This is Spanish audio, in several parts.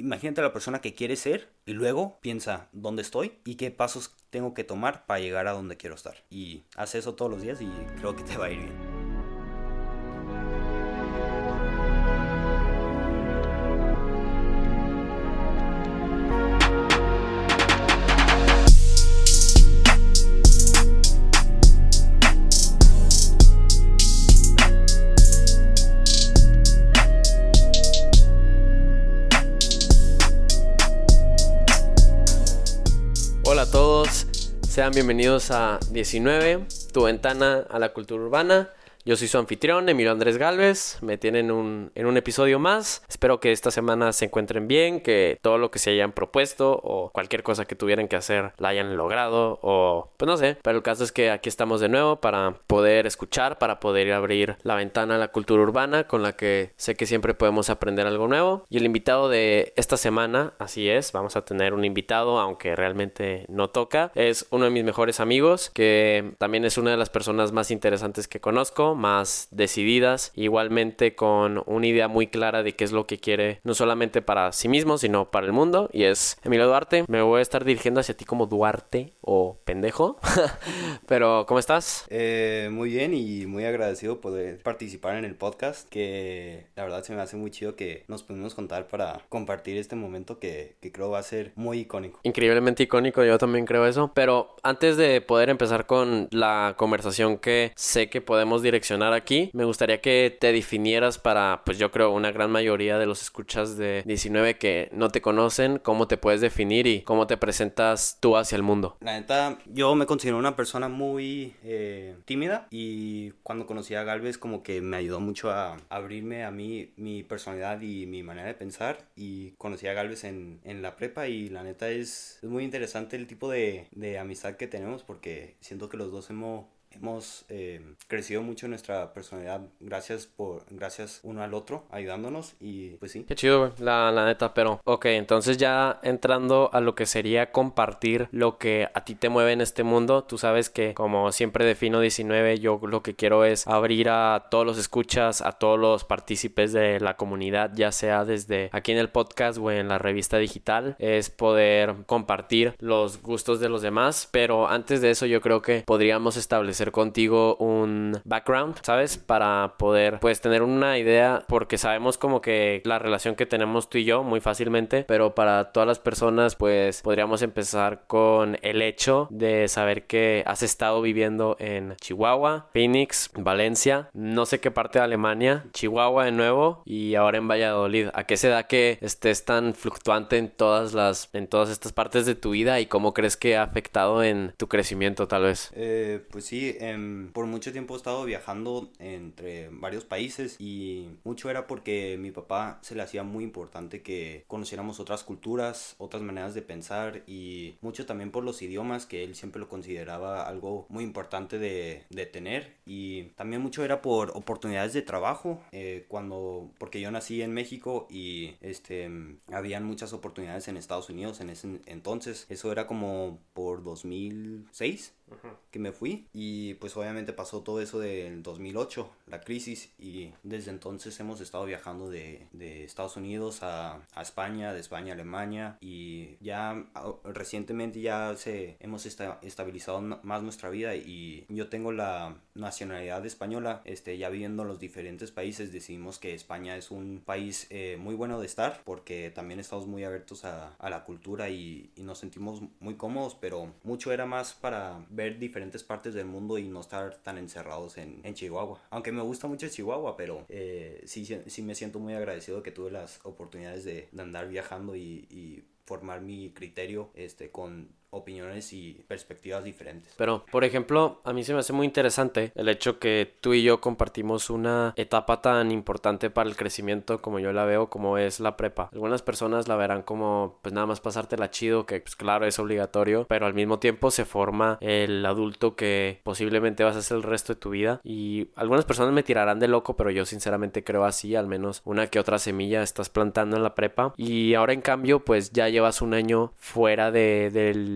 imagínate la persona que quiere ser y luego piensa dónde estoy y qué pasos tengo que tomar para llegar a donde quiero estar. Y haz eso todos los días y creo que te va a ir bien. Sean bienvenidos a 19, tu ventana a la cultura urbana. Yo soy su anfitrión, Emilio Andrés Galvez. Me tienen un, en un episodio más. Espero que esta semana se encuentren bien, que todo lo que se hayan propuesto o cualquier cosa que tuvieran que hacer la hayan logrado o pues no sé. Pero el caso es que aquí estamos de nuevo para poder escuchar, para poder abrir la ventana a la cultura urbana con la que sé que siempre podemos aprender algo nuevo. Y el invitado de esta semana, así es, vamos a tener un invitado, aunque realmente no toca. Es uno de mis mejores amigos, que también es una de las personas más interesantes que conozco más decididas, igualmente con una idea muy clara de qué es lo que quiere, no solamente para sí mismo, sino para el mundo, y es Emilio Duarte. Me voy a estar dirigiendo hacia ti como Duarte o pendejo, pero ¿cómo estás? Eh, muy bien y muy agradecido poder participar en el podcast, que la verdad se me hace muy chido que nos pudimos contar para compartir este momento que, que creo va a ser muy icónico. Increíblemente icónico, yo también creo eso, pero antes de poder empezar con la conversación que sé que podemos direccionar, aquí. Me gustaría que te definieras para, pues yo creo, una gran mayoría de los escuchas de 19 que no te conocen, cómo te puedes definir y cómo te presentas tú hacia el mundo. La neta, yo me considero una persona muy eh, tímida y cuando conocí a Galvez como que me ayudó mucho a abrirme a mí, mi personalidad y mi manera de pensar y conocí a Galvez en, en la prepa y la neta es, es muy interesante el tipo de, de amistad que tenemos porque siento que los dos hemos hemos eh, crecido mucho en nuestra personalidad. Gracias por gracias uno al otro ayudándonos y pues sí. Qué chido la, la neta pero ok entonces ya entrando a lo que sería compartir lo que a ti te mueve en este mundo tú sabes que como siempre defino 19 yo lo que quiero es abrir a todos los escuchas a todos los partícipes de la comunidad ya sea desde aquí en el podcast o en la revista digital es poder compartir los gustos de los demás pero antes de eso yo creo que podríamos establecer contigo un background, ¿sabes? Para poder pues tener una idea porque sabemos como que la relación que tenemos tú y yo muy fácilmente, pero para todas las personas pues podríamos empezar con el hecho de saber que has estado viviendo en Chihuahua, Phoenix, Valencia, no sé qué parte de Alemania, Chihuahua de nuevo y ahora en Valladolid. ¿A qué se da que estés tan fluctuante en todas las en todas estas partes de tu vida y cómo crees que ha afectado en tu crecimiento tal vez? Eh, pues sí, Em, por mucho tiempo he estado viajando entre varios países y mucho era porque mi papá se le hacía muy importante que conociéramos otras culturas, otras maneras de pensar y mucho también por los idiomas que él siempre lo consideraba algo muy importante de, de tener. Y también mucho era por oportunidades de trabajo eh, cuando porque yo nací en México y este habían muchas oportunidades en Estados Unidos en ese entonces. Eso era como por 2006 que me fui. Y pues obviamente pasó todo eso del 2008, la crisis y desde entonces hemos estado viajando de, de Estados Unidos a, a, España, de España a Alemania y ya recientemente ya se hemos estabilizado más nuestra vida y yo tengo la nacionalidad española, este, ya viviendo en los diferentes países decidimos que España es un país eh, muy bueno de estar porque también estamos muy abiertos a, a la cultura y, y nos sentimos muy cómodos pero mucho era más para ver diferentes partes del mundo y no estar tan encerrados en, en Chihuahua. Aunque me gusta mucho Chihuahua, pero eh, sí, sí me siento muy agradecido que tuve las oportunidades de, de andar viajando y, y formar mi criterio este, con opiniones y perspectivas diferentes. Pero, por ejemplo, a mí se me hace muy interesante el hecho que tú y yo compartimos una etapa tan importante para el crecimiento como yo la veo, como es la prepa. Algunas personas la verán como, pues nada más pasártela chido, que pues claro es obligatorio, pero al mismo tiempo se forma el adulto que posiblemente vas a ser el resto de tu vida. Y algunas personas me tirarán de loco, pero yo sinceramente creo así, al menos una que otra semilla estás plantando en la prepa. Y ahora en cambio, pues ya llevas un año fuera de,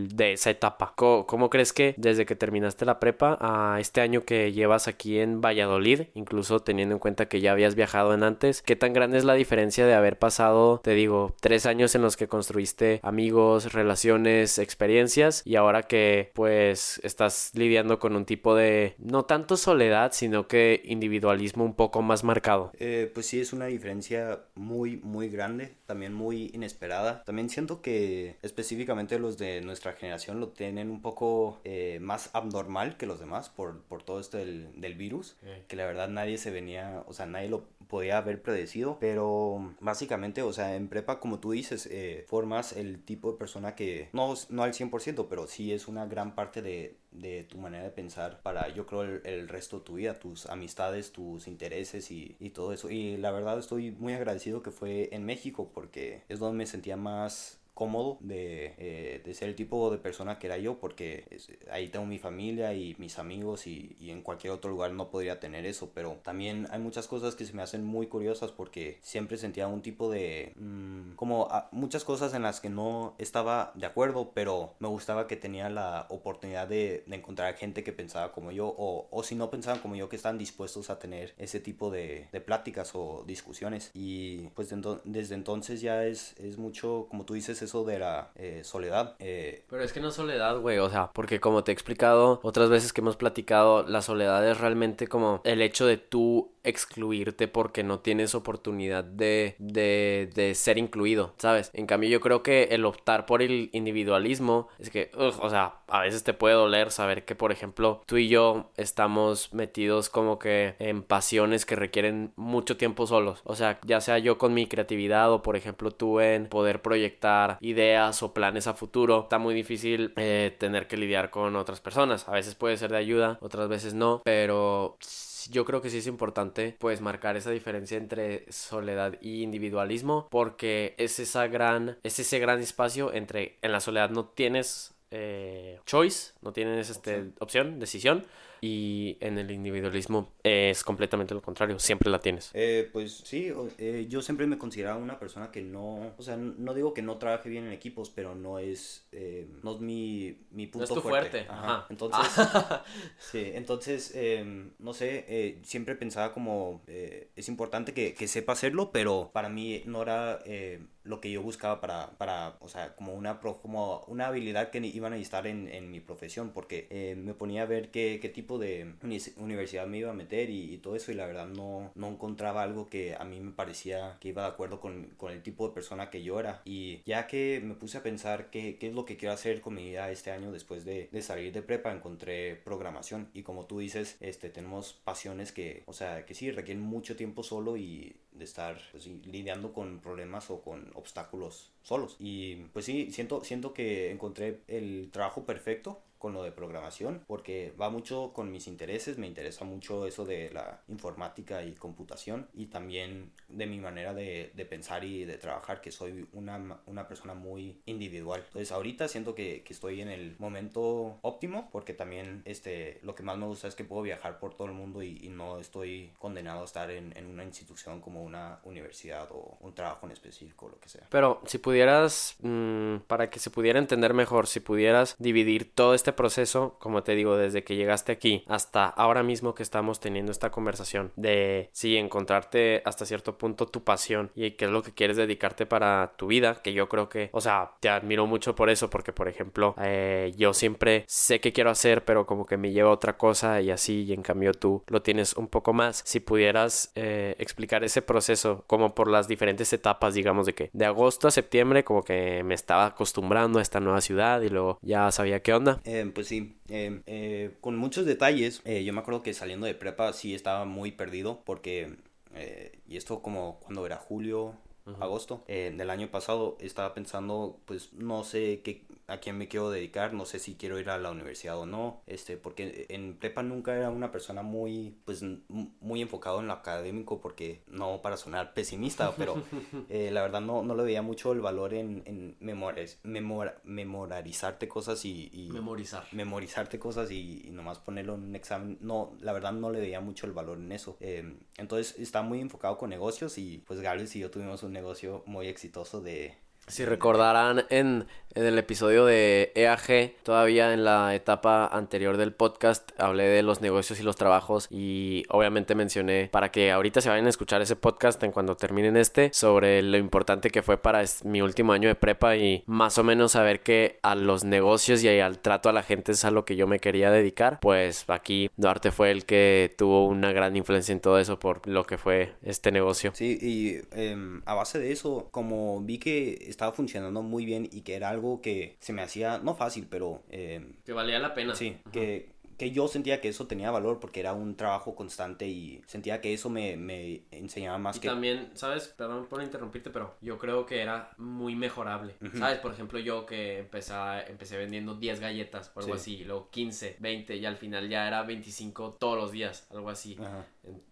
de esa etapa. ¿Cómo, crees que desde que terminaste la prepa a este año que llevas aquí en Valladolid, incluso teniendo en cuenta que ya habías viajado en antes, qué tan grande es la diferencia de haber pasado, te digo, tres años en los que construiste amigos, relaciones, experiencias y ahora que pues estás lidiando con un tipo de no tanto soledad, sino que individualismo un poco más marcado? Eh, pues sí, es una diferencia muy, muy grande, también muy inesperada. También siento que específicamente los de nuestra generación lo tienen un poco eh, más abnormal que los demás por, por todo esto del, del virus, que la verdad nadie se venía, o sea, nadie lo podía haber predecido, pero básicamente, o sea, en prepa, como tú dices, eh, formas el tipo de persona que, no, no al 100%, pero sí es una gran parte de, de tu manera de pensar para, yo creo, el, el, resto de tu vida, tus amistades, tus intereses y, y todo eso. Y la verdad estoy muy agradecido que fue en México porque es donde me sentía más cómodo de, eh, de, ser el tipo de persona que era yo porque ahí tengo mi familia y mis amigos y, y, en cualquier otro lugar no podría tener eso pero también hay muchas cosas que se me hacen muy curiosas porque siempre sentía un tipo de mmm, como a, muchas cosas en las que no estaba de acuerdo pero me gustaba que tenía la oportunidad de, de encontrar gente que pensaba como yo o, o, si no pensaban como yo que están dispuestos a tener ese tipo de, de pláticas o discusiones. Y pues de, desde entonces ya es, es mucho como tú dices eso de la eh, soledad. Eh, Pero es que no soledad, güey, o sea, porque como te he explicado otras veces que hemos platicado, la soledad es realmente como el hecho de tú excluirte porque no tienes oportunidad de, de, de ser incluido, ¿sabes? En cambio yo creo que el optar por el individualismo es que, o sea, a veces te puede doler saber que, por ejemplo, tú y yo estamos metidos como que en pasiones que requieren mucho tiempo solos. O sea, ya sea yo con mi creatividad o, por ejemplo, tú en poder proyectar ideas o planes a futuro. Está muy difícil eh, tener que lidiar con otras personas. A veces puede ser de ayuda, otras veces no, pero yo creo que sí es importante pues marcar esa diferencia entre soledad y individualismo porque es esa gran es ese gran espacio entre en la soledad no tienes eh, choice no tienes este, opción. opción decisión y en el individualismo es completamente lo contrario, siempre la tienes. Eh, pues sí, eh, yo siempre me consideraba una persona que no, o sea, no digo que no trabaje bien en equipos, pero no es, eh, no es mi, mi punto no es tu fuerte. fuerte. Ajá. Ajá. Entonces, sí, entonces, em, no sé, eh, siempre pensaba como, eh, es importante que, que, sepa hacerlo, pero para mí no era eh, lo que yo buscaba para, para, o sea, como una, como una habilidad que iban a necesitar en, en mi profesión, porque me ponía a ver qué, qué tipo de universidad me iba a meter y, y, todo eso y la verdad no, no encontraba algo que a mí me parecía que iba de acuerdo con, con el tipo de persona que yo era. Y ya que me puse a pensar qué, qué es lo que quiero hacer con mi vida este año después de, de, salir de prepa encontré programación. Y como tú dices este tenemos pasiones que o sea que sí requieren mucho tiempo solo y de estar pues, lidiando con problemas o con obstáculos solos. Y pues sí siento siento que encontré el trabajo perfecto con lo de programación porque va mucho con mis intereses, me interesa mucho eso de la informática y computación y también de mi manera de, de pensar y de trabajar, que soy una, una, persona muy individual. Entonces ahorita siento que, que, estoy en el momento óptimo porque también este, lo que más me gusta es que puedo viajar por todo el mundo y, y no estoy condenado a estar en, en, una institución como una universidad o un trabajo en específico, lo que sea. Pero si pudieras, mmm, para que se pudiera entender mejor, si pudieras dividir todo este proceso, como te digo, desde que llegaste aquí hasta ahora mismo que estamos teniendo esta conversación de sí encontrarte hasta cierto punto tu pasión y qué es lo que quieres dedicarte para tu vida, que yo creo que, o sea, te admiro mucho por eso, porque por ejemplo, eh, yo siempre sé qué quiero hacer, pero como que me lleva a otra cosa y así, y en cambio tú lo tienes un poco más. Si pudieras eh, explicar ese proceso como por las diferentes etapas, digamos, de que de agosto a septiembre como que me estaba acostumbrando a esta nueva ciudad y luego ya sabía qué onda. Pues sí, eh, eh, con muchos detalles. Eh, yo me acuerdo que saliendo de prepa sí estaba muy perdido porque, eh, y esto como cuando era julio, uh -huh. agosto del año pasado, estaba pensando, pues no sé qué, a quién me quiero dedicar, no sé si quiero ir a la universidad o no, este, porque en prepa nunca era una persona muy, pues, muy enfocado en lo académico, porque no para sonar pesimista, pero eh, la verdad no, no le veía mucho el valor en, en memoriz, memora, memorizarte cosas y, y, Memorizar. Memorizarte cosas y, y, nomás ponerlo en un examen, no, la verdad no le veía mucho el valor en eso. Eh, entonces estaba muy enfocado con negocios y pues Gales y yo tuvimos un negocio muy exitoso de Si recordarán en en el episodio de EAG, todavía en la etapa anterior del podcast, hablé de los negocios y los trabajos y obviamente mencioné para que ahorita se vayan a escuchar ese podcast en cuando terminen este sobre lo importante que fue para mi último año de prepa y más o menos saber que a los negocios y al trato a la gente es a lo que yo me quería dedicar. Pues aquí Duarte fue el que tuvo una gran influencia en todo eso por lo que fue este negocio. Sí, y em, a base de eso, como vi que estaba funcionando muy bien y que era algo que se me hacía, no fácil, pero... Eh, que valía la pena. Sí, que, que yo sentía que eso tenía valor porque era un trabajo constante y sentía que eso me, me enseñaba más y que... también, ¿sabes? Perdón por interrumpirte, pero yo creo que era muy mejorable. ¿Sabes? Por ejemplo, yo que empecé, empecé vendiendo 10 galletas o algo así, luego 15, 20 y al final ya era 25 todos los días, algo así.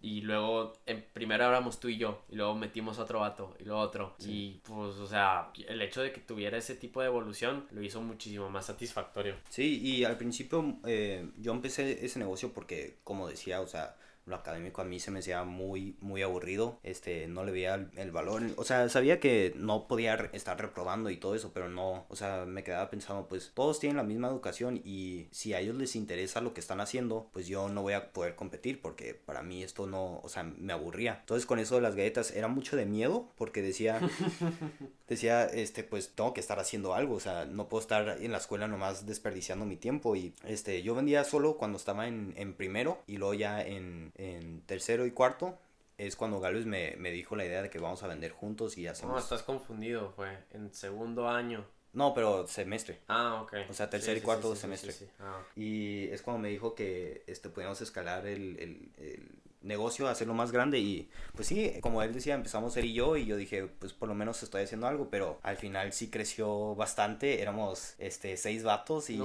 Y luego, en, primero éramos tú y yo, y luego metimos otro vato, y luego otro. Y pues, o sea, el hecho de que tuviera ese tipo de evolución lo hizo muchísimo más satisfactorio. Sí, y al principio eh, yo empecé ese negocio porque, como decía, o sea, lo académico a mí se me hacía muy, muy aburrido, este, no le veía el, valor, o sea, sabía que no podía estar reprobando y todo eso, pero no, o sea, me quedaba pensando, pues todos tienen la misma educación y si a ellos les interesa lo que están haciendo, pues yo no voy a poder competir porque para mí esto no, o sea, me aburría. Entonces con eso de las galletas era mucho de miedo porque decía, decía, este, pues tengo que estar haciendo algo, o sea, no puedo estar en la escuela nomás desperdiciando mi tiempo y, este, yo vendía solo cuando estaba en, en primero y luego ya en, en, tercero y cuarto es cuando Galvez me, me, dijo la idea de que vamos a vender juntos y hacemos... No, estás confundido, fue en segundo año. No, pero semestre. Ah, ok. O sea, tercer y cuarto semestre. Ah, y es cuando me dijo que este, podíamos escalar el, el negocio, hacerlo más grande y pues sí, como él decía, empezamos él y yo y yo dije, pues por lo menos estoy haciendo algo, pero al final sí creció bastante, éramos este seis vatos y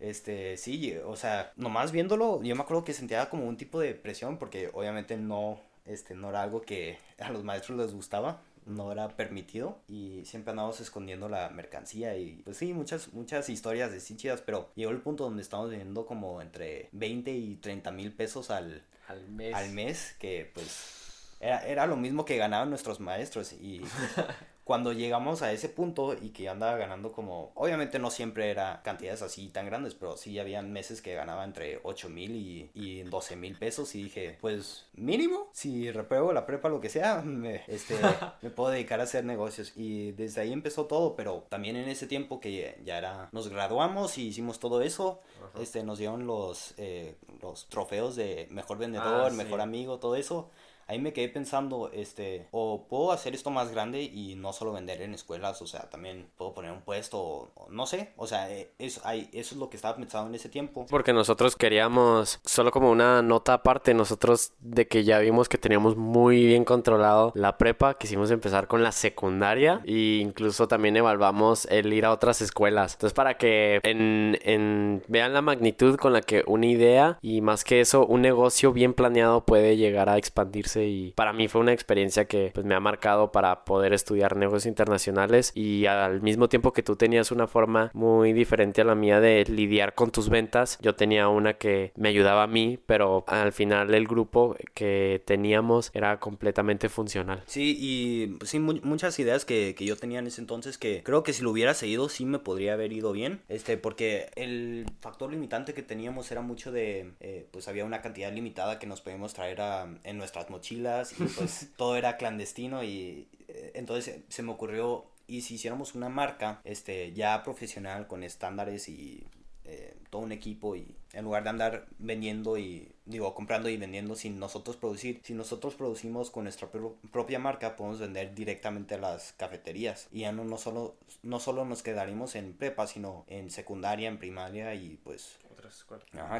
este sí, o sea, nomás viéndolo, yo me acuerdo que sentía como un tipo de presión porque obviamente no este no era algo que a los maestros les gustaba no era permitido y siempre andábamos escondiendo la mercancía y pues sí, muchas, muchas historias de sí chidas, pero llegó el punto donde estamos vendiendo como entre 20 y 30 mil pesos al, al mes. Al mes, que pues era, era lo mismo que ganaban nuestros maestros. Y cuando llegamos a ese punto y que andaba ganando como, obviamente no siempre era cantidades así tan grandes, pero sí habían meses que ganaba entre 8 mil y, y 12 mil pesos y dije, pues mínimo, si repruebo la prepa, lo que sea, me, este, me puedo dedicar a hacer negocios. Y desde ahí empezó todo, pero también en ese tiempo que ya era, nos graduamos y hicimos todo eso, este, nos dieron los, eh, los trofeos de mejor vendedor, ah, mejor amigo, todo eso ahí me quedé pensando, este, o puedo hacer esto más grande y no solo vender en escuelas, o sea, también puedo poner un puesto, o, no sé, o sea, eh, eso, eso es lo que estaba pensando en ese tiempo. Porque nosotros queríamos, solo como una nota aparte, nosotros de que ya vimos que teníamos muy bien controlado la prepa, quisimos empezar con la secundaria e incluso también evaluamos el ir a otras escuelas. Entonces, para que en, en, vean la magnitud con la que una idea y más que eso, un negocio bien planeado puede llegar a expandirse y para mí fue una experiencia que pues me ha marcado para poder estudiar negocios internacionales y al mismo tiempo que tú tenías una forma muy diferente a la mía de lidiar con tus ventas, yo tenía una que me ayudaba a mí, pero al final el grupo que teníamos era completamente funcional. Sí, y pues, sí, muchas ideas que, que yo tenía en ese entonces que creo que si lo hubiera seguido sí me podría haber ido bien, este, porque el factor limitante que teníamos era mucho de, eh, pues había una cantidad limitada que nos podíamos traer en nuestras mochilas mochilas y pues todo era clandestino y eh, entonces se me ocurrió y si hiciéramos una marca este ya profesional con estándares y eh, todo un equipo y en lugar de andar vendiendo y digo comprando y vendiendo sin nosotros producir si nosotros producimos con nuestra propia marca podemos vender directamente a las cafeterías y ya no, no solo no solo nos quedaríamos en prepa sino en secundaria en primaria y pues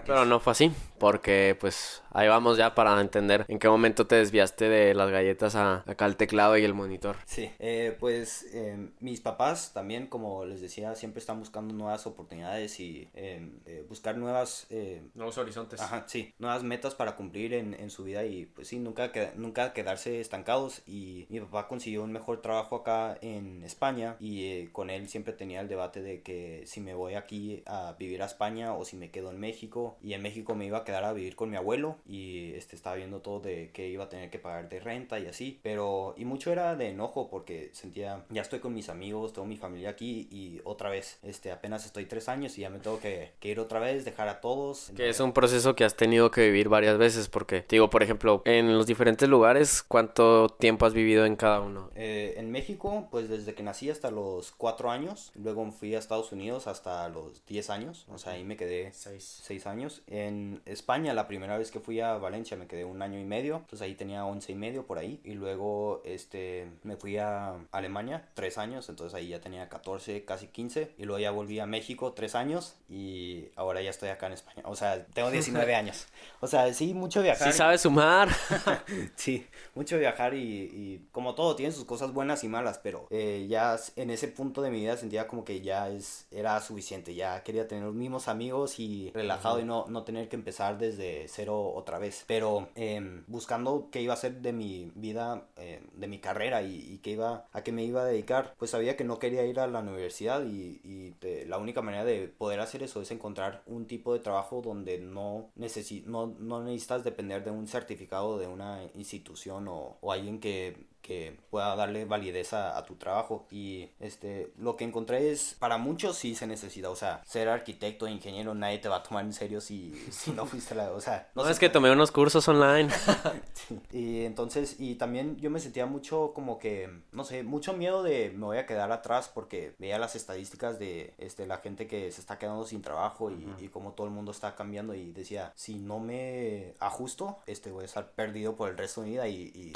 pero no fue así, porque pues ahí vamos ya para entender en qué momento te desviaste de las galletas a acá el teclado y el monitor. Sí, eh, pues em, mis papás también, como les decía, siempre están buscando nuevas oportunidades y em, eh, buscar nuevas... Eh, Nuevos horizontes. Ajá, sí, nuevas metas para cumplir en, en su vida y pues sí, nunca, nunca quedarse estancados y mi papá consiguió un mejor trabajo acá en España y eh, con él siempre tenía el debate de que si me voy aquí a vivir a España o si me quedo en México y en México me iba a quedar a vivir con mi abuelo y este estaba viendo todo de que iba a tener que pagar de renta y así, pero y mucho era de enojo porque sentía ya estoy con mis amigos, tengo mi familia aquí y otra vez, este apenas estoy tres años y ya me tengo que, que ir otra vez, dejar a todos. Que es un proceso que has tenido que vivir varias veces porque, digo, por ejemplo, en los diferentes lugares, ¿cuánto tiempo has vivido en cada uno? Eh, en México, pues desde que nací hasta los cuatro años, luego fui a Estados Unidos hasta los diez años, o sea, ahí me quedé seis. seis años. En España, la primera vez que fui a Valencia me quedé un año y medio, entonces ahí tenía once y medio por ahí, y luego este, me fui a Alemania, tres años, entonces ahí ya tenía 14, casi 15, y luego ya volví a México, tres años, y ahora ya estoy acá en España, o sea, tengo 19 años, o sea, sí, mucho viajar. Sí sabes sumar. sí, mucho viajar y, y, como todo, tiene sus cosas buenas y malas, pero eh, ya en ese punto de mi vida sentía como que ya es, era suficiente, ya quería tener los mismos amigos y relajado y no, no tener que empezar desde cero otra vez, pero em, buscando qué iba a ser de mi vida, eh, de mi carrera y, qué iba, a qué me iba a dedicar, pues sabía que no quería ir a la universidad y, la única manera de poder hacer eso es encontrar un tipo de trabajo donde no, no, no necesitas depender de un certificado de una institución o, o alguien que que pueda darle validez a, tu trabajo. Y este lo que encontré es para muchos sí se necesita o sea ser arquitecto ingeniero nadie te va a tomar en serio si, si no fuiste la o sea no, es que tomé unos cursos online. Y entonces y también yo me sentía mucho como que no sé mucho miedo de me voy a quedar atrás porque veía las estadísticas de este la gente que se está quedando sin trabajo y, y como todo el mundo está cambiando y decía si no me ajusto este voy a estar perdido por el resto de mi vida y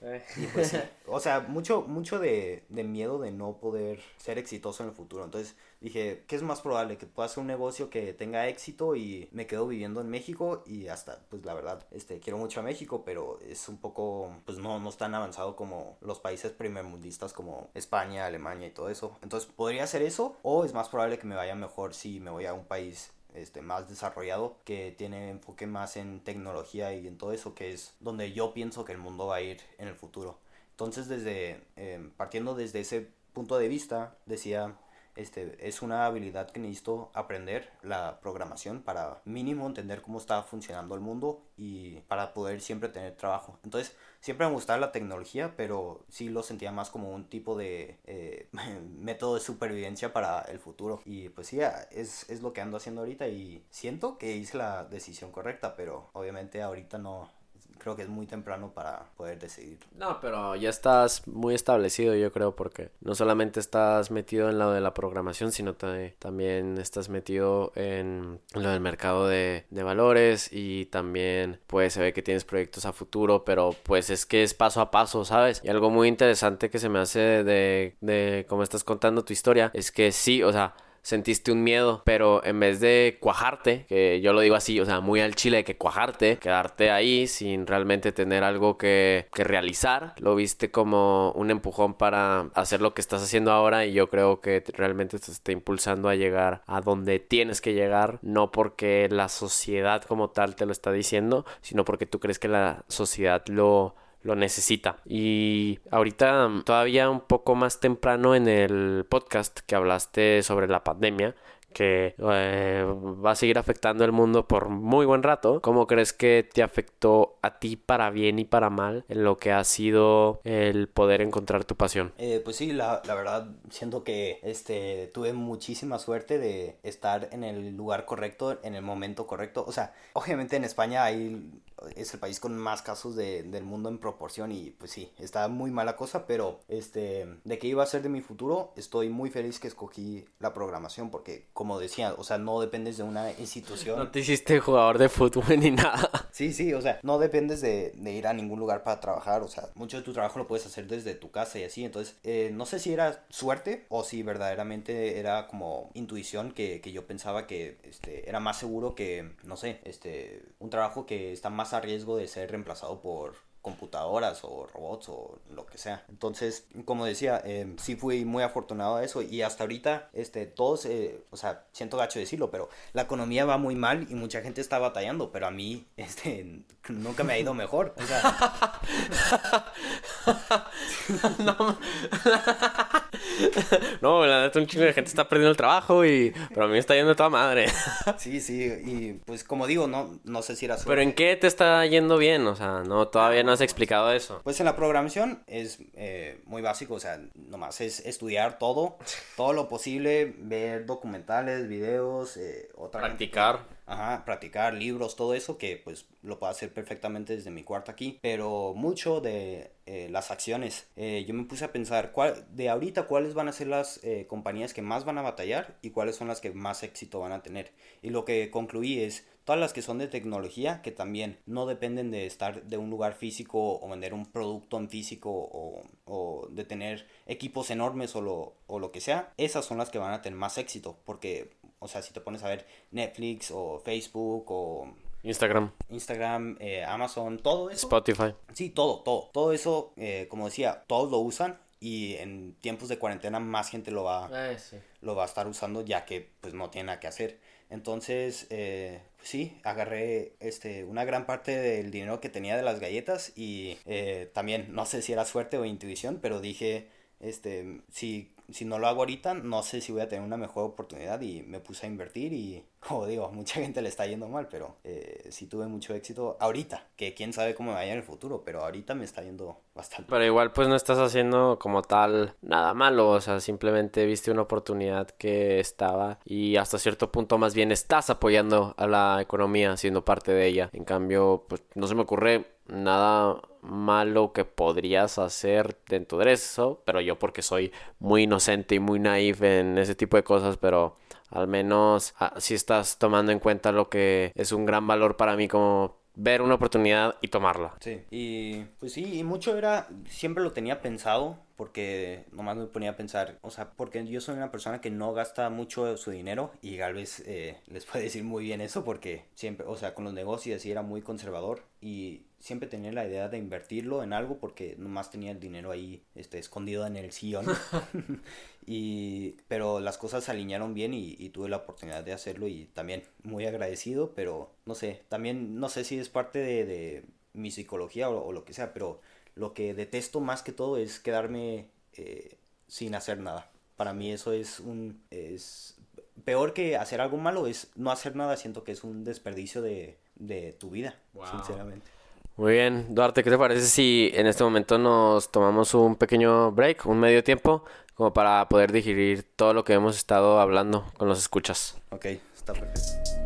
eh. pues o sea, mucho, mucho de, miedo de no poder ser exitoso en el futuro. Entonces dije, ¿qué es más probable? Que pueda hacer un negocio que tenga éxito y me quedo viviendo en México y hasta, pues la verdad, este, quiero mucho a México, pero es un poco, pues no, no es tan avanzado como los países primermundistas como España, Alemania y todo eso. Entonces, ¿podría ser eso? O es más probable que me vaya mejor si me voy a un país este, más desarrollado, que tiene enfoque más en tecnología y en todo eso, que es donde yo pienso que el mundo va a ir en el futuro. Entonces, desde, em, partiendo desde ese punto de vista, decía, este, es una habilidad que necesito aprender, la programación, para mínimo entender cómo está funcionando el mundo y para poder siempre tener trabajo. Entonces, siempre me gustaba la tecnología, pero sí lo sentía más como un tipo de eh, método de supervivencia para el futuro. Y pues sí, es, es lo que ando haciendo ahorita y siento que hice la decisión correcta, pero obviamente ahorita no, que es muy temprano para poder decidir. No, pero ya estás muy establecido, yo creo, porque no solamente estás metido en lo de la programación, sino también estás metido en lo del mercado de, valores y también pues se ve que tienes proyectos a futuro, pero pues es que es paso a paso, ¿sabes? Y algo muy interesante que se me hace de, de cómo estás contando tu historia es que sí, o sea, sentiste un miedo, pero en vez de cuajarte, que yo lo digo así, o sea, muy al chile que cuajarte, quedarte ahí sin realmente tener algo que, que realizar, lo viste como un empujón para hacer lo que estás haciendo ahora y yo creo que realmente te está impulsando a llegar a donde tienes que llegar, no porque la sociedad como tal te lo está diciendo, sino porque tú crees que la sociedad lo lo necesita. Y ahorita mm, todavía un poco más temprano en el podcast que hablaste sobre la pandemia, que eh, va a seguir afectando el mundo por muy buen rato. ¿Cómo crees que te afectó a ti para bien y para mal en lo que ha sido el poder encontrar tu pasión? Eh, pues sí, la, la, verdad siento que este, tuve muchísima suerte de estar en el lugar correcto, en el momento correcto. O sea, obviamente en España hay es el país con más casos de, del mundo en proporción y pues sí, está muy mala cosa, pero este, de qué iba a ser de mi futuro, estoy muy feliz que escogí la programación porque como decía, o sea, no dependes de una institución. No te hiciste jugador de fútbol ni nada. Sí, sí, o sea, no dependes de, ir a ningún lugar para trabajar, o sea, mucho de tu trabajo lo puedes hacer desde tu casa y así, entonces, eh, no sé si era suerte o si verdaderamente era como intuición que, que yo pensaba que este, era más seguro que, no sé, este, un trabajo que está más a riesgo de ser reemplazado por computadoras o robots o lo que sea. Entonces, como decía, eh, sí fui muy afortunado a eso y hasta ahorita, este, todos, eh, o sea, siento gacho decirlo, pero la economía va muy mal y mucha gente está batallando, pero a mí, este, nunca me ha ido mejor. O sea... no, no, la neta, un chingo de gente está perdiendo el trabajo y, pero a mí me está yendo toda madre. sí, sí, y pues como digo, no, no sé si era Pero ¿en qué te está yendo bien? O sea, no, todavía no has explicado eso. Pues en la programación es eh, muy básico, o sea, nomás es estudiar todo, todo lo posible, ver documentales, videos, eh, otra Practicar. Ajá, practicar libros, todo eso, que pues lo puedo hacer perfectamente desde mi cuarto aquí. Pero mucho de eh, las acciones, eh, yo me puse a pensar, ¿cuál, de ahorita, cuáles van a ser las eh, compañías que más van a batallar y cuáles son las que más éxito van a tener. Y lo que concluí es, todas las que son de tecnología, que también no dependen de estar de un lugar físico o vender un producto en físico o, o de tener equipos enormes o lo, o lo que sea, esas son las que van a tener más éxito. Porque o sea, si te pones a ver Netflix o Facebook o Instagram. Instagram, eh, Amazon, todo eso. Spotify. Sí, todo, todo. Todo eso, eh, como decía, todos lo usan y en tiempos de cuarentena más gente lo va, ah, lo va a estar usando ya que pues no tiene nada que hacer. Entonces, eh, sí, agarré este, una gran parte del dinero que tenía de las galletas y también, no sé si era suerte o intuición, pero dije, este, si si no lo hago ahorita, no sé si voy a tener una mejor oportunidad y me puse a invertir y, como digo, mucha gente le está yendo mal, pero eh, sí tuve mucho éxito ahorita, que quién sabe cómo me vaya en el futuro, pero ahorita me está yendo bastante. Pero igual pues no estás haciendo como tal nada malo, o sea, simplemente viste una oportunidad que estaba y hasta cierto punto más bien estás apoyando a la economía siendo parte de ella. En cambio, pues no se me ocurre nada malo que podrías hacer dentro de eso, pero yo porque soy muy inocente y muy naif en ese tipo de cosas, pero al menos ah, si estás tomando en cuenta lo que es un gran valor para mí como ver una oportunidad y tomarla. Sí, y pues sí, y mucho era, siempre lo tenía pensado, porque nomás me ponía a pensar, o sea, porque yo soy una persona que no gasta mucho su dinero y tal vez eh, les puede decir muy bien eso porque siempre, o sea, con los negocios sí era muy conservador y siempre tenía la idea de invertirlo en algo porque nomás tenía el dinero ahí este, escondido en el sillón. y, pero las cosas se alinearon bien y, tuve la oportunidad de hacerlo y también muy agradecido, pero no sé, también no sé si es parte de, mi psicología o, lo que sea, pero lo que detesto más que todo es quedarme eh, sin hacer nada. Para mí eso es un... Es, peor que hacer algo malo es no hacer nada, siento que es un desperdicio de, de tu vida, sinceramente. Muy bien, Duarte, ¿qué te parece si en este momento nos tomamos un pequeño break, un medio tiempo, como para poder digerir todo lo que hemos estado hablando con los escuchas? Ok, está perfecto.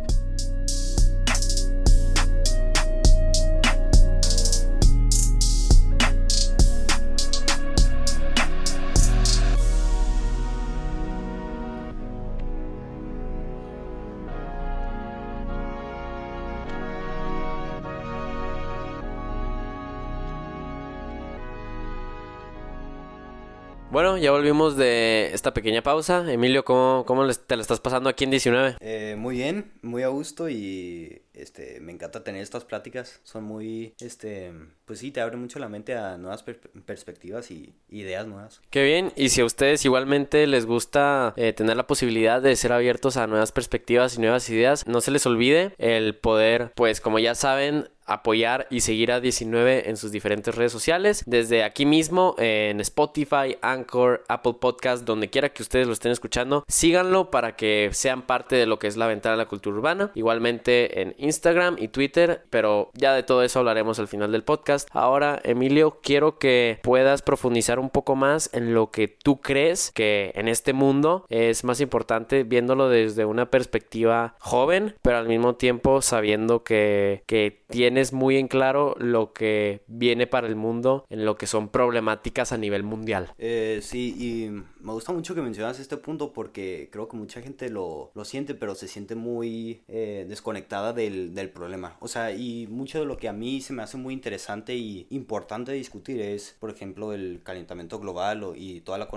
Ya volvimos de esta pequeña pausa. Emilio, ¿cómo, cómo te la estás pasando aquí en 19? Eh, muy bien, muy a gusto y este, me encanta tener estas pláticas. Son muy, este, pues sí, te abren mucho la mente a nuevas perspectivas y ideas nuevas. Qué bien, y si a ustedes igualmente les gusta eh, tener la posibilidad de ser abiertos a nuevas perspectivas y nuevas ideas, no se les olvide el poder, pues como ya saben, apoyar y seguir a 19 en sus diferentes redes sociales, desde aquí mismo en Spotify, Anchor, Apple Podcast, donde quiera que ustedes lo estén escuchando, síganlo para que sean parte de lo que es la ventana de la cultura urbana, igualmente en Instagram y Twitter, pero ya de todo eso hablaremos al final del podcast. Ahora, Emilio, quiero que puedas profundizar un poco más en lo que tú crees que en este mundo es más importante viéndolo desde una perspectiva joven, pero al mismo tiempo sabiendo que, que tienes muy en claro lo que viene para el mundo en lo que son problemáticas a nivel mundial. Eh, sí, y me gusta mucho que mencionas este punto porque creo que mucha gente lo, lo siente, pero se siente muy eh, desconectada del, del, problema. O sea, y mucho de lo que a mí se me hace muy interesante y importante discutir es, por ejemplo, el calentamiento global y toda la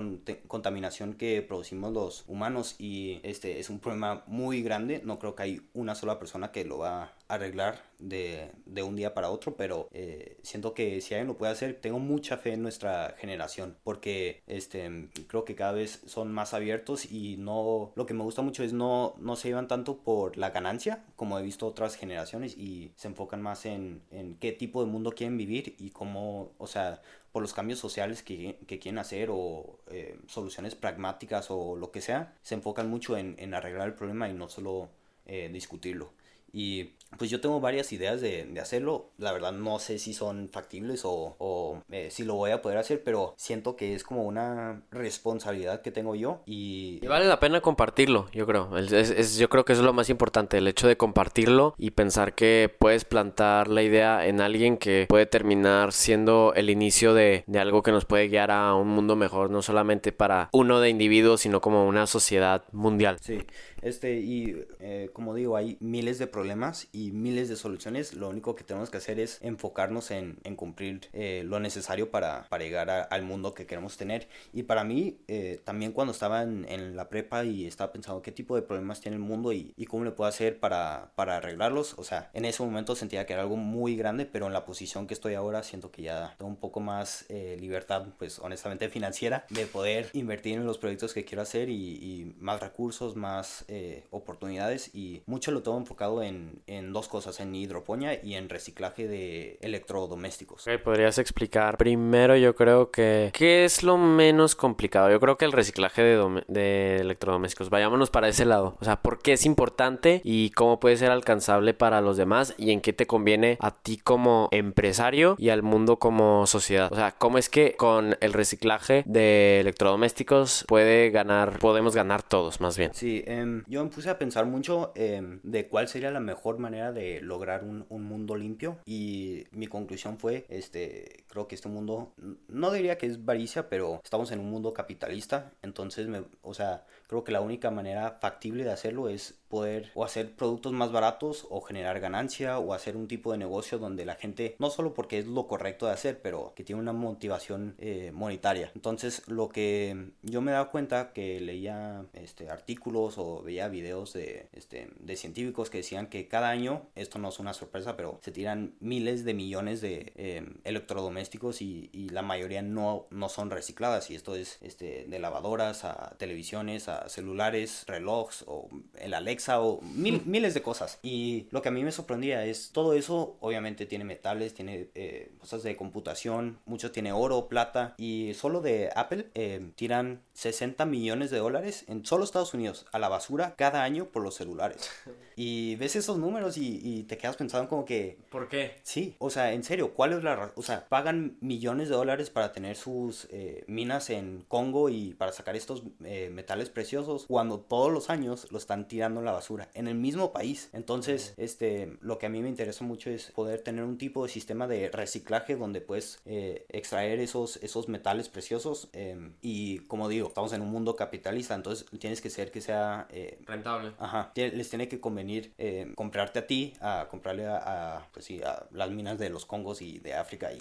contaminación que producimos los humanos y este es un problema muy grande. No creo que hay una sola persona que lo va arreglar de, de un día para otro, pero eh, siento que si alguien lo puede hacer, tengo mucha fe en nuestra generación, porque este, creo que cada vez son más abiertos y no, lo que me gusta mucho es no, no se llevan tanto por la ganancia, como he visto otras generaciones, y se enfocan más en, en qué tipo de mundo quieren vivir y cómo, o sea, por los cambios sociales que, que quieren hacer o eh, soluciones pragmáticas o lo que sea, se enfocan mucho en, en arreglar el problema y no solo eh, discutirlo. Y pues yo tengo varias ideas de, de, hacerlo. La verdad no sé si son factibles o, o eh, si lo voy a poder hacer, pero siento que es como una responsabilidad que tengo yo y... y vale la pena compartirlo, yo creo. Es, es, yo creo que eso es lo más importante, el hecho de compartirlo y pensar que puedes plantar la idea en alguien que puede terminar siendo el inicio de, de algo que nos puede guiar a un mundo mejor, no solamente para uno de individuos, sino como una sociedad mundial. Sí, este, y eh, como digo, hay miles de problemas y miles de soluciones. Lo único que tenemos que hacer es enfocarnos en, cumplir eh, lo necesario para, llegar al mundo que queremos tener. Y para mí, eh, también cuando estaba en, la prepa y estaba pensando qué tipo de problemas tiene el mundo y, cómo le puedo hacer para, arreglarlos, o sea, en ese momento sentía que era algo muy grande, pero en la posición que estoy ahora siento que ya tengo un poco más libertad, pues honestamente financiera, de poder invertir en los proyectos que quiero hacer y más recursos, más eh, oportunidades y mucho lo tengo enfocado en, en, dos cosas, en hidroponía y en reciclaje de electrodomésticos. Okay, ¿Podrías explicar primero yo creo que qué es lo menos complicado? Yo creo que el reciclaje de, de electrodomésticos. Vayámonos para ese lado. O sea, ¿por qué es importante y cómo puede ser alcanzable para los demás y en qué te conviene a ti como empresario y al mundo como sociedad? O sea, ¿cómo es que con el reciclaje de electrodomésticos puede ganar, podemos ganar todos más bien? Sí, eh, yo me puse a pensar mucho eh, de cuál sería la mejor manera de lograr un, un, mundo limpio. Y mi conclusión fue, este, creo que este mundo, no diría que es avaricia, pero estamos en un mundo capitalista, entonces, me, o sea, creo que la única manera factible de hacerlo es poder o hacer productos más baratos o generar ganancia o hacer un tipo de negocio donde la gente, no solo porque es lo correcto de hacer, pero que tiene una motivación eh, monetaria. Entonces, lo que yo me dado cuenta que leía este, artículos o veía videos de, este, de científicos que decían que cada año, esto no es una sorpresa, pero se tiran miles de millones de eh, electrodomésticos y, y, la mayoría no, no son recicladas. Y esto es este, de lavadoras a televisiones, celulares, relojes o el Alexa o mil, miles de cosas. Y lo que a mí me sorprendía es todo eso, obviamente tiene metales, tiene eh, cosas de computación, mucho tiene oro, plata. Y solo de Apple eh, tiran 60 millones de dólares en solo Estados Unidos a la basura cada año por los celulares. Y ves esos números y, y te quedas pensando como que... ¿Por qué? Sí, o sea, en serio, ¿cuál es la razón? O sea, pagan millones de dólares para tener sus eh, minas en Congo y para sacar estos eh, metales preciosos cuando todos los años lo están tirando a la basura en el mismo país. Entonces, uh -huh. este, lo que a mí me interesa mucho es poder tener un tipo de sistema de reciclaje donde puedes eh, extraer esos, esos metales preciosos em, y como digo, estamos en un mundo capitalista, entonces tienes que ser que sea eh, rentable. Ajá, les tiene que convenir eh, comprarte a ti, a comprarle a, a, pues sí, a las minas de los Congos y de África y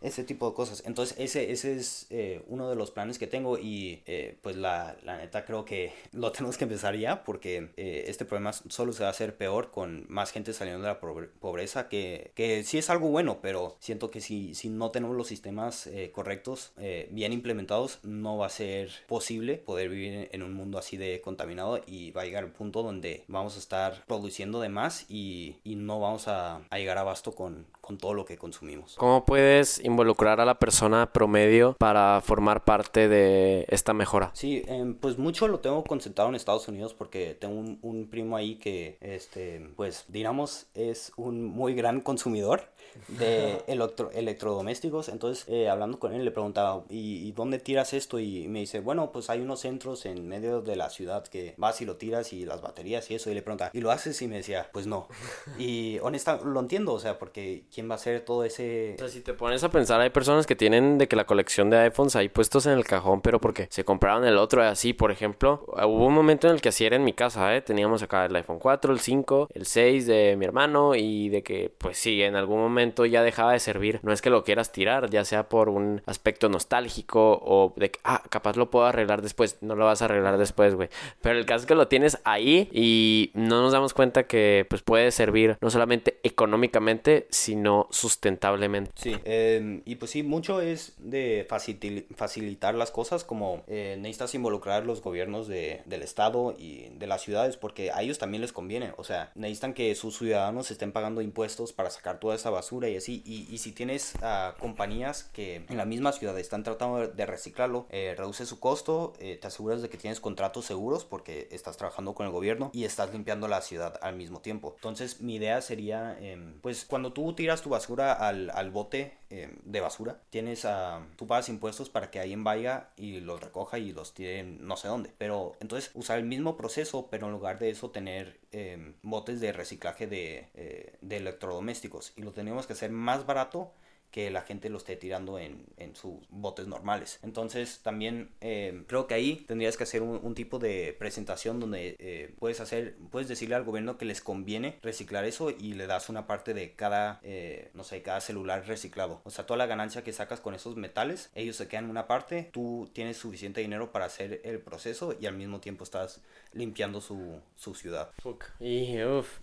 ese tipo de cosas. Entonces ese, ese es eh, uno de los planes que tengo y eh, pues la, la, neta creo que lo tenemos que empezar ya porque eh, este problema solo se va a hacer peor con más gente saliendo de la pobreza que, que sí es algo bueno, pero siento que si, si no tenemos los sistemas eh, correctos, bien implementados, no va a ser posible poder vivir en un mundo así de contaminado y va a llegar el punto donde vamos a estar produciendo de más y, y no vamos a, a llegar a abasto con, con todo lo que consumimos. ¿Cómo puedes involucrar a la persona promedio para formar parte de esta mejora? Sí, eh, pues mucho lo tengo concentrado en Estados Unidos porque tengo un, un, primo ahí que, este, pues, digamos, es un muy gran consumidor de electro, electrodomésticos. Entonces, eh, hablando con él, le preguntaba, ¿y, ¿y, dónde tiras esto? Y me dice, bueno, pues hay unos centros en medio de la ciudad que vas y lo tiras y las baterías y eso. Y le preguntaba, ¿y lo haces? Y me decía, pues no. Y honesta, lo entiendo, o sea, porque ¿quién va a hacer todo ese...? O sea, si te pones a pensar, hay personas que tienen de que la colección de iPhones ahí puestos en el cajón, pero porque se compraron el otro así, por ejemplo. Hubo un momento en el que así era en mi casa, ¿eh? Teníamos acá el iPhone 4, el 5, el 6 de mi hermano y de que, pues sí, en algún momento momento ya dejaba de servir, no es que lo quieras tirar, ya sea por un aspecto nostálgico o de que, ah, capaz lo puedo arreglar después, no lo vas a arreglar después, güey. Pero el caso es que lo tienes ahí y no nos damos cuenta que pues puede servir no solamente económicamente, sino sustentablemente. Sí, em, y pues sí, mucho es de facilitar las cosas, como eh, necesitas involucrar los gobiernos de, del estado y de las ciudades, porque a ellos también les conviene, o sea, necesitan que sus ciudadanos estén pagando impuestos para sacar toda esa basura y así, y, si tienes uh, compañías que en la misma ciudad están tratando de reciclarlo, eh, reduce su costo, eh, te aseguras de que tienes contratos seguros porque estás trabajando con el gobierno y estás limpiando la ciudad al mismo tiempo. Entonces mi idea sería, em, pues cuando tú tiras tu basura al, bote em, de basura, tienes a, tú pagas impuestos para que alguien vaya y los recoja y los tire no sé dónde. Pero entonces usar el mismo proceso, pero en lugar de eso tener em, botes de reciclaje de, eh, de electrodomésticos y lo tenemos que hacer más barato que la gente lo esté tirando en, en sus botes normales. Entonces también eh, creo que ahí tendrías que hacer un, tipo de presentación donde eh, puedes hacer, puedes decirle al gobierno que les conviene reciclar eso y le das una parte de cada, eh, no sé, cada celular reciclado. O sea, toda la ganancia que sacas con esos metales, ellos se quedan una parte, tú tienes suficiente dinero para hacer el proceso y al mismo tiempo estás limpiando su, su ciudad. Uff.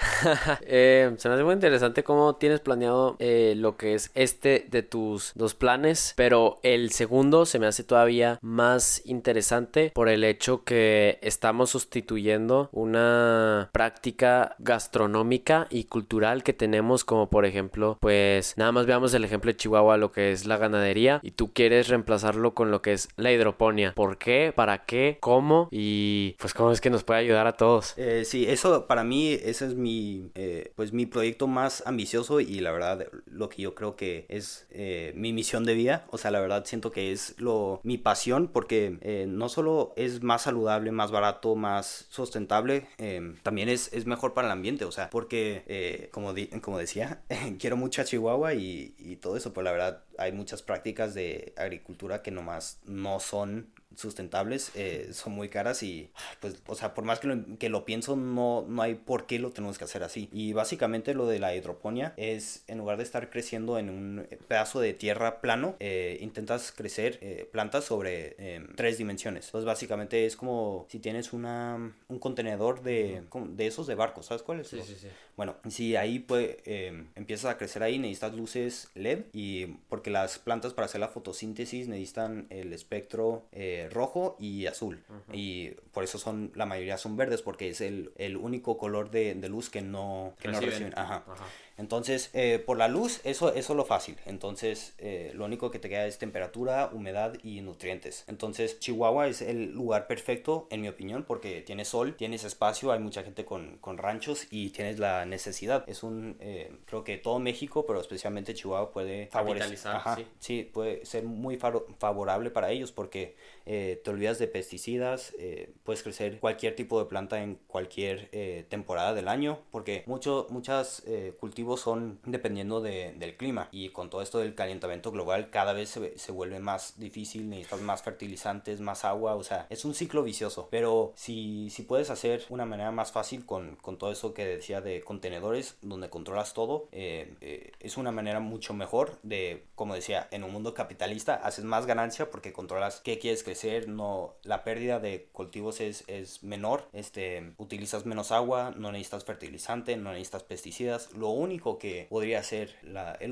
se me hace muy interesante cómo tienes planeado lo que es este de tus dos planes, pero el segundo se me hace todavía más interesante por el hecho que estamos sustituyendo una práctica gastronómica y cultural que tenemos como por ejemplo, pues nada más veamos el ejemplo de Chihuahua, lo que es la ganadería y tú quieres reemplazarlo con lo que es la hidroponía. ¿Por qué? ¿Para qué? ¿Cómo? Y pues cómo es que nos puede ayudar a todos. Eh, sí, eso para mí, ese es mi, eh, pues mi proyecto más ambicioso y la verdad lo que yo creo que es eh, mi misión de vida. O sea, la verdad siento que es lo, mi pasión porque eh, no solo es más saludable, más barato, más sustentable, em, también es, es, mejor para el ambiente. O sea, porque eh, como, como decía, quiero mucho a Chihuahua y, y todo eso, pero la verdad hay muchas prácticas de agricultura que nomás no son sustentables eh, son muy caras y pues o sea por más que lo, que lo pienso no, no hay por qué lo tenemos que hacer así y básicamente lo de la hidroponía es en lugar de estar creciendo en un pedazo de tierra plano eh, intentas crecer eh, plantas sobre em, tres dimensiones entonces básicamente es como si tienes una un contenedor de, de esos de barcos ¿sabes cuál es? Sí, sí, sí. bueno si ahí pues em, empiezas a crecer ahí necesitas luces LED y porque las plantas para hacer la fotosíntesis necesitan el espectro rojo y azul. Y por eso son, la mayoría son verdes, porque es el, el único color de, de, luz que no, que no reciben. Ajá. Entonces, eh, por la luz, eso, eso es lo fácil. Entonces, eh, lo único que te queda es temperatura, humedad y nutrientes. Entonces, Chihuahua es el lugar perfecto, en mi opinión, porque tiene sol, tienes espacio, hay mucha gente con, con ranchos y tienes la necesidad. Es un, eh, creo que todo México, pero especialmente Chihuahua puede favorecer. Ajá, sí. sí. puede ser muy favorable para ellos porque te olvidas de pesticidas, puedes crecer cualquier tipo de planta en cualquier temporada del año, porque mucho, muchas cultivos son dependiendo de, del clima. Y con todo esto del calentamiento global cada vez se, se, vuelve más difícil, necesitas más fertilizantes, más agua, o sea, es un ciclo vicioso, pero si, si puedes hacer una manera más fácil con, con todo eso que decía de contenedores donde controlas todo, eh, eh, es una manera mucho mejor de, como decía, en un mundo capitalista haces más ganancia porque controlas qué quieres crecer, no, la pérdida de cultivos es, es menor, este, utilizas menos agua, no necesitas fertilizante, no necesitas pesticidas, lo único que podría ser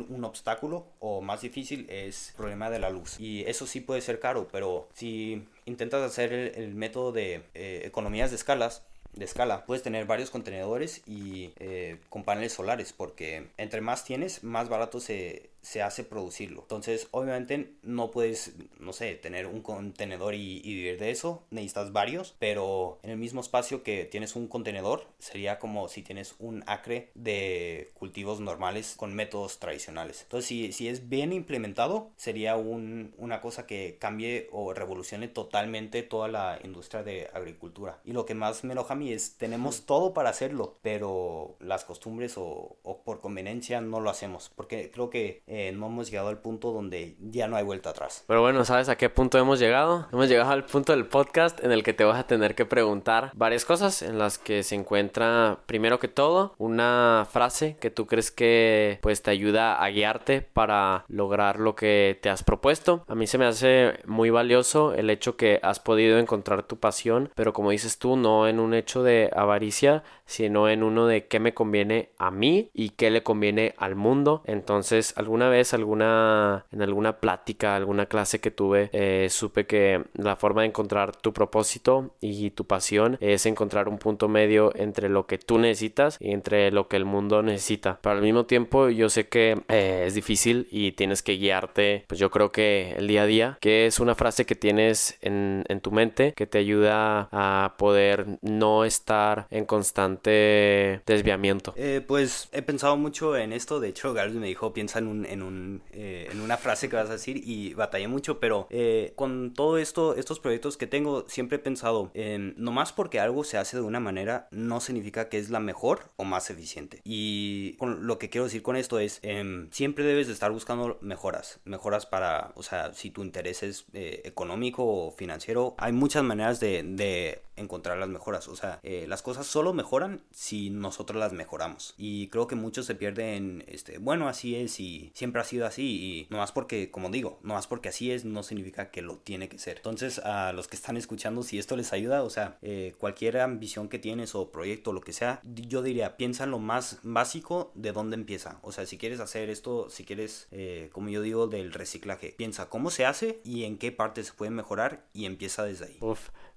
un obstáculo o más difícil es el problema de la luz. Y eso sí puede ser caro, pero si intentas hacer el, método de eh, economías de escalas, de escala. Puedes tener varios contenedores y eh, con paneles solares porque entre más tienes, más barato se, se hace producirlo. Entonces, obviamente no puedes, no sé, tener un contenedor y, vivir de eso. Necesitas varios, pero en el mismo espacio que tienes un contenedor, sería como si tienes un acre de cultivos normales con métodos tradicionales. Entonces, si, si es bien implementado, sería un, una cosa que cambie o revolucione totalmente toda la industria de agricultura. Y lo que más me enoja a mí es, tenemos todo para hacerlo, pero las costumbres o, o por conveniencia no lo hacemos. Porque creo que eh, no hemos llegado al punto donde ya no hay vuelta atrás. Pero bueno, ¿sabes a qué punto hemos llegado? Hemos llegado al punto del podcast en el que te vas a tener que preguntar varias cosas en las que se encuentra, primero que todo, una frase que tú crees que pues te ayuda a guiarte para lograr lo que te has propuesto. A mí se me hace muy valioso el hecho que has podido encontrar tu pasión, pero como dices tú, no en un hecho de avaricia, sino en uno de qué me conviene a mí y qué le conviene al mundo. Entonces, alguna vez, alguna, en alguna plática, alguna clase que tuve, eh, supe que la forma de encontrar tu propósito y tu pasión es encontrar un punto medio entre lo que tú necesitas y entre lo que el mundo necesita. Pero al mismo tiempo, yo sé que eh, es difícil y tienes que guiarte, pues yo creo que el día a día, que es una frase que tienes en, en tu mente que te ayuda a poder no estar en constante desviamiento? Eh, pues he pensado mucho en esto. De hecho, Gary me dijo, piensa en, un, eh, en una frase que vas a decir y batallé mucho. Pero eh, con todo esto, estos proyectos que tengo, siempre he pensado, en no más porque algo se hace de una manera, no significa que es la mejor o más eficiente. Y lo que quiero decir con esto es, em, siempre debes de estar buscando mejoras. Mejoras para, o sea, si tu interés es económico o financiero, hay muchas maneras de encontrar las mejoras. O sea, las cosas solo mejoran si nosotros las mejoramos. Y creo que muchos se pierden, este, bueno, así es y siempre ha sido así. Y no más porque, como digo, no más porque así es, no significa que lo tiene que ser. Entonces, a los que están escuchando, si esto les ayuda, o sea, eh, cualquier ambición que tienes o proyecto, lo que sea, yo diría, piensa en lo más básico de dónde empieza. O sea, si quieres hacer esto, si quieres, eh, como yo digo, del reciclaje, piensa cómo se hace y en qué parte se puede mejorar y empieza desde ahí.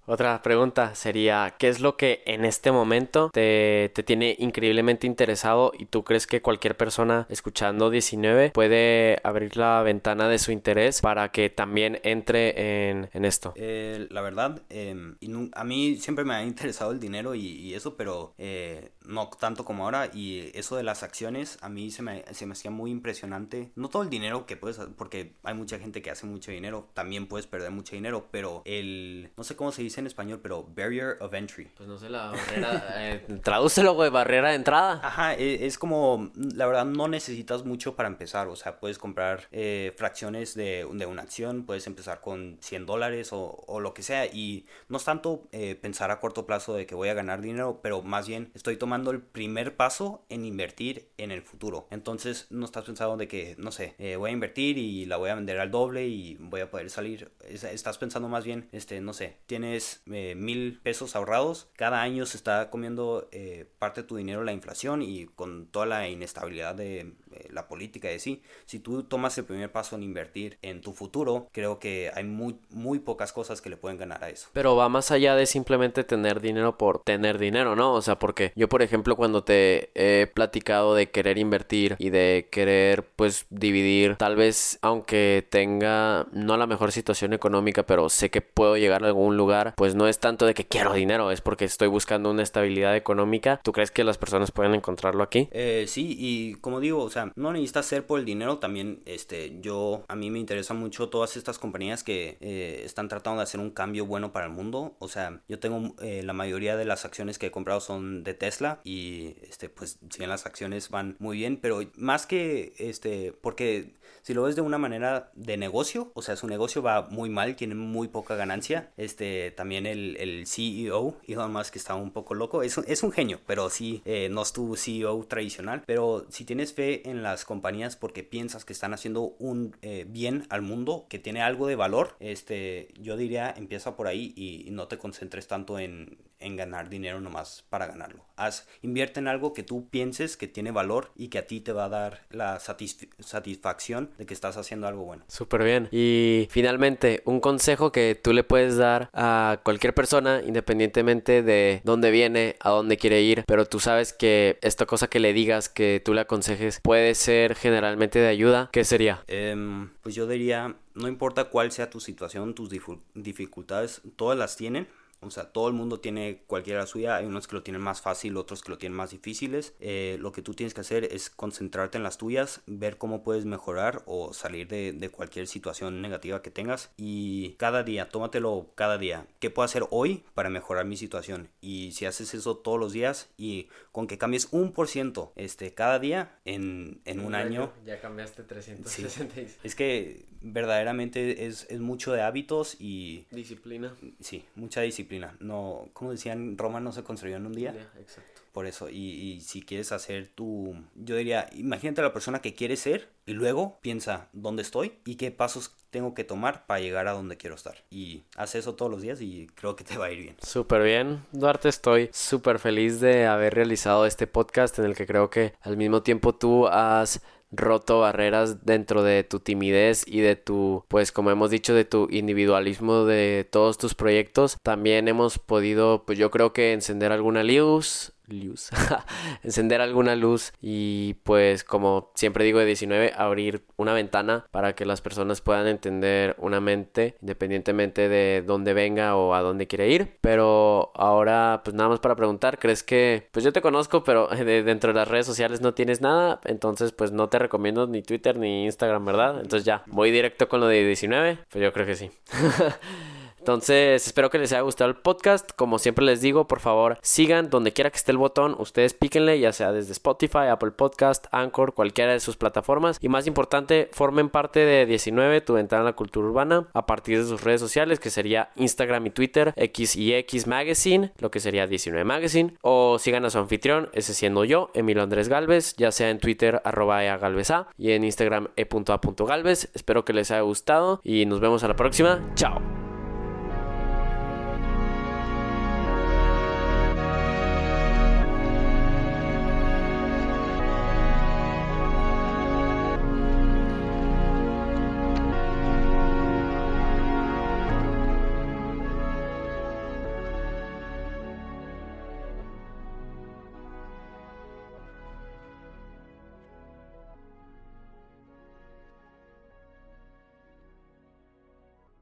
Otra pregunta sería, ¿qué es lo que en este momento te, te, tiene increíblemente interesado y tú crees que cualquier persona escuchando 19 puede abrir la ventana de su interés para que también entre en, en esto? Eh, la verdad, eh, a mí siempre me ha interesado el dinero y, eso, pero eh, no tanto como ahora y eso de las acciones a mí se me, se me hacía muy impresionante. No todo el dinero que puedes, porque hay mucha gente que hace mucho dinero, también puedes perder mucho dinero, pero el, no sé cómo se dice en español, pero barrier of entry. Pues no sé, la barrera, eh, tradúcelo, güey, barrera de entrada. Ajá, es, es, como, la verdad no necesitas mucho para empezar, o sea, puedes comprar eh, fracciones de, de, una acción, puedes empezar con 100 dólares o, o, lo que sea y no es tanto eh, pensar a corto plazo de que voy a ganar dinero, pero más bien estoy tomando el primer paso en invertir en el futuro. Entonces no estás pensando de que, no sé, eh, voy a invertir y la voy a vender al doble y voy a poder salir. Estás pensando más bien, este, no sé, tienes eh, mil pesos ahorrados, cada año se está comiendo eh, parte de tu dinero la inflación y con toda la inestabilidad de la política de sí, si tú tomas el primer paso en invertir en tu futuro, creo que hay muy, muy pocas cosas que le pueden ganar a eso. Pero va más allá de simplemente tener dinero por tener dinero, ¿no? O sea, porque yo, por ejemplo, cuando te he platicado de querer invertir y de querer, pues, dividir, tal vez, aunque tenga no la mejor situación económica, pero sé que puedo llegar a algún lugar, pues no es tanto de que quiero dinero, es porque estoy buscando una estabilidad económica. ¿Tú crees que las personas pueden encontrarlo aquí? Eh, sí, y como digo, o sea, no necesitas ser por el dinero, también, este, yo, a mí me interesa mucho todas estas compañías que eh, están tratando de hacer un cambio bueno para el mundo, o sea, yo tengo eh, la mayoría de las acciones que he comprado son de Tesla y, este, pues, si bien las acciones van muy bien, pero más que, este, porque si lo ves de una manera de negocio, o sea, su negocio va muy mal, tiene muy poca ganancia. Este, también el, el CEO, Elon Musk, está un poco loco. Es, es un genio, pero sí, eh, no es tu CEO tradicional. Pero si tienes fe en las compañías porque piensas que están haciendo un eh, bien al mundo, que tiene algo de valor, este, yo diría, empieza por ahí y, y no te concentres tanto en, en ganar dinero nomás para ganarlo. Haz, invierte en algo que tú pienses que tiene valor y que a ti te va a dar la satisf satisfacción de que estás haciendo algo bueno. Súper bien. Y finalmente, un consejo que tú le puedes dar a cualquier persona, independientemente de dónde viene, a dónde quiere ir, pero tú sabes que esta cosa que le digas, que tú le aconsejes, puede ser generalmente de ayuda, ¿qué sería? Um, pues yo diría, no importa cuál sea tu situación, tus dificultades, todas las tienen O sea, todo el mundo tiene cualquiera suya. Hay unos que lo tienen más fácil, otros que lo tienen más difíciles. Eh, lo que tú tienes que hacer es concentrarte en las tuyas, ver cómo puedes mejorar o salir de, de cualquier situación negativa que tengas. Y cada día, tómatelo cada día. ¿Qué puedo hacer hoy para mejorar mi situación? Y si haces eso todos los días y con que cambies un por ciento este, cada día en, en un, año, Ya cambiaste 366. Es que verdaderamente es, es mucho de hábitos y... Disciplina. Sí, mucha disciplina. No, como decían, Roma no se construyó en un día. exacto. Por eso, y, y si quieres hacer tu... Yo diría, imagínate a la persona que quieres ser y luego piensa dónde estoy y qué pasos tengo que tomar para llegar a donde quiero estar. Y haz eso todos los días y creo que te va a ir bien. Súper bien, Duarte, estoy súper feliz de haber realizado este podcast en el que creo que al mismo tiempo tú has roto barreras dentro de tu timidez y de tu, pues como hemos dicho, de tu individualismo de todos tus proyectos. También hemos podido, pues yo creo que encender alguna luz, luz, encender alguna luz y pues como siempre digo de 19 abrir una ventana para que las personas puedan entender una mente independientemente de dónde venga o a dónde quiere ir. Pero ahora pues nada más para preguntar crees que pues yo te conozco pero de, dentro de las redes sociales no tienes nada entonces pues no te recomiendo ni Twitter ni Instagram verdad entonces ya voy directo con lo de 19 pues yo creo que sí Entonces, espero que les haya gustado el podcast. Como siempre les digo, por favor, sigan donde quiera que esté el botón. Ustedes píquenle, ya sea desde Spotify, Apple Podcast, Anchor, cualquiera de sus plataformas. Y más importante, formen parte de 19, tu ventana a la cultura urbana, a partir de sus redes sociales, que sería Instagram y Twitter, X y X Magazine, lo que sería 19 Magazine. O sigan a su anfitrión, ese siendo yo, Emilio Andrés Galvez, ya sea en Twitter, arroba eagalveza, y en Instagram, e.a.galvez. Espero que les haya gustado y nos vemos a la próxima. Chao.